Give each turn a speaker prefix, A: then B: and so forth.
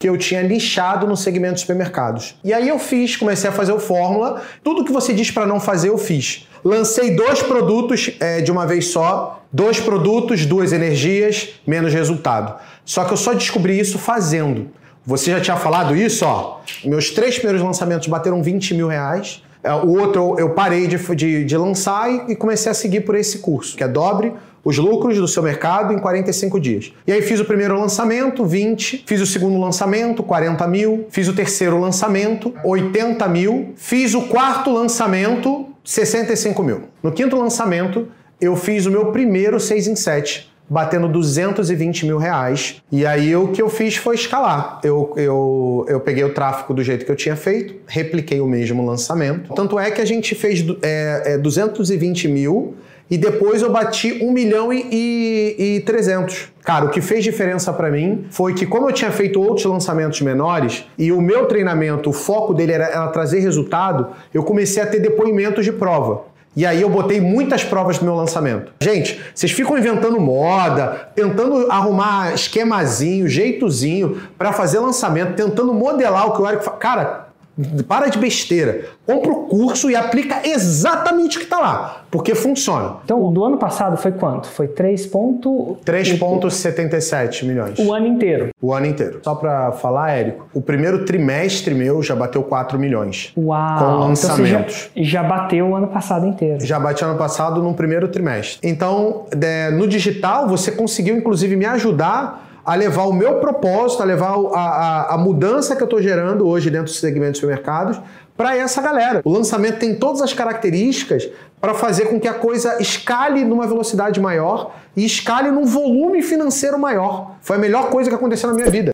A: que eu tinha lixado no segmento de supermercados. E aí eu fiz, comecei a fazer o fórmula. Tudo que você diz para não fazer, eu fiz. Lancei dois produtos é, de uma vez só, dois produtos, duas energias, menos resultado. Só que eu só descobri isso fazendo. Você já tinha falado isso, ó. Meus três primeiros lançamentos bateram 20 mil reais. É, o outro eu parei de, de, de lançar e comecei a seguir por esse curso, que é Dobre os lucros do seu mercado em 45 dias. E aí fiz o primeiro lançamento, 20, fiz o segundo lançamento, 40 mil, fiz o terceiro lançamento, 80 mil, fiz o quarto lançamento, 65 mil. No quinto lançamento, eu fiz o meu primeiro 6 em 7, batendo 220 mil reais. E aí o que eu fiz foi escalar. Eu, eu, eu peguei o tráfego do jeito que eu tinha feito, repliquei o mesmo lançamento. Tanto é que a gente fez é, é, 220 mil e depois eu bati 1 milhão e, e, e 300. Cara, o que fez diferença para mim foi que, como eu tinha feito outros lançamentos menores e o meu treinamento, o foco dele era, era trazer resultado, eu comecei a ter depoimentos de prova. E aí eu botei muitas provas no meu lançamento. Gente, vocês ficam inventando moda, tentando arrumar esquemazinho, jeitozinho para fazer lançamento, tentando modelar o que o Eric fala. Cara, para de besteira. Compra o curso e aplica exatamente o que está lá, porque funciona.
B: Então, do ano passado foi quanto? Foi
A: 3,77 milhões.
B: O ano inteiro?
A: O ano inteiro. Só para falar, Érico, o primeiro trimestre meu já bateu 4 milhões.
B: Uau!
A: Com lançamentos.
B: Então já, já, bateu o ano passado inteiro.
A: Já bati ano passado no primeiro trimestre. Então, é, no digital, você conseguiu, inclusive, me ajudar a levar o meu propósito, a levar a, a, a mudança que eu estou gerando hoje dentro do segmento de supermercados para essa galera. O lançamento tem todas as características para fazer com que a coisa escale numa velocidade maior e escale num volume financeiro maior. Foi a melhor coisa que aconteceu na minha vida.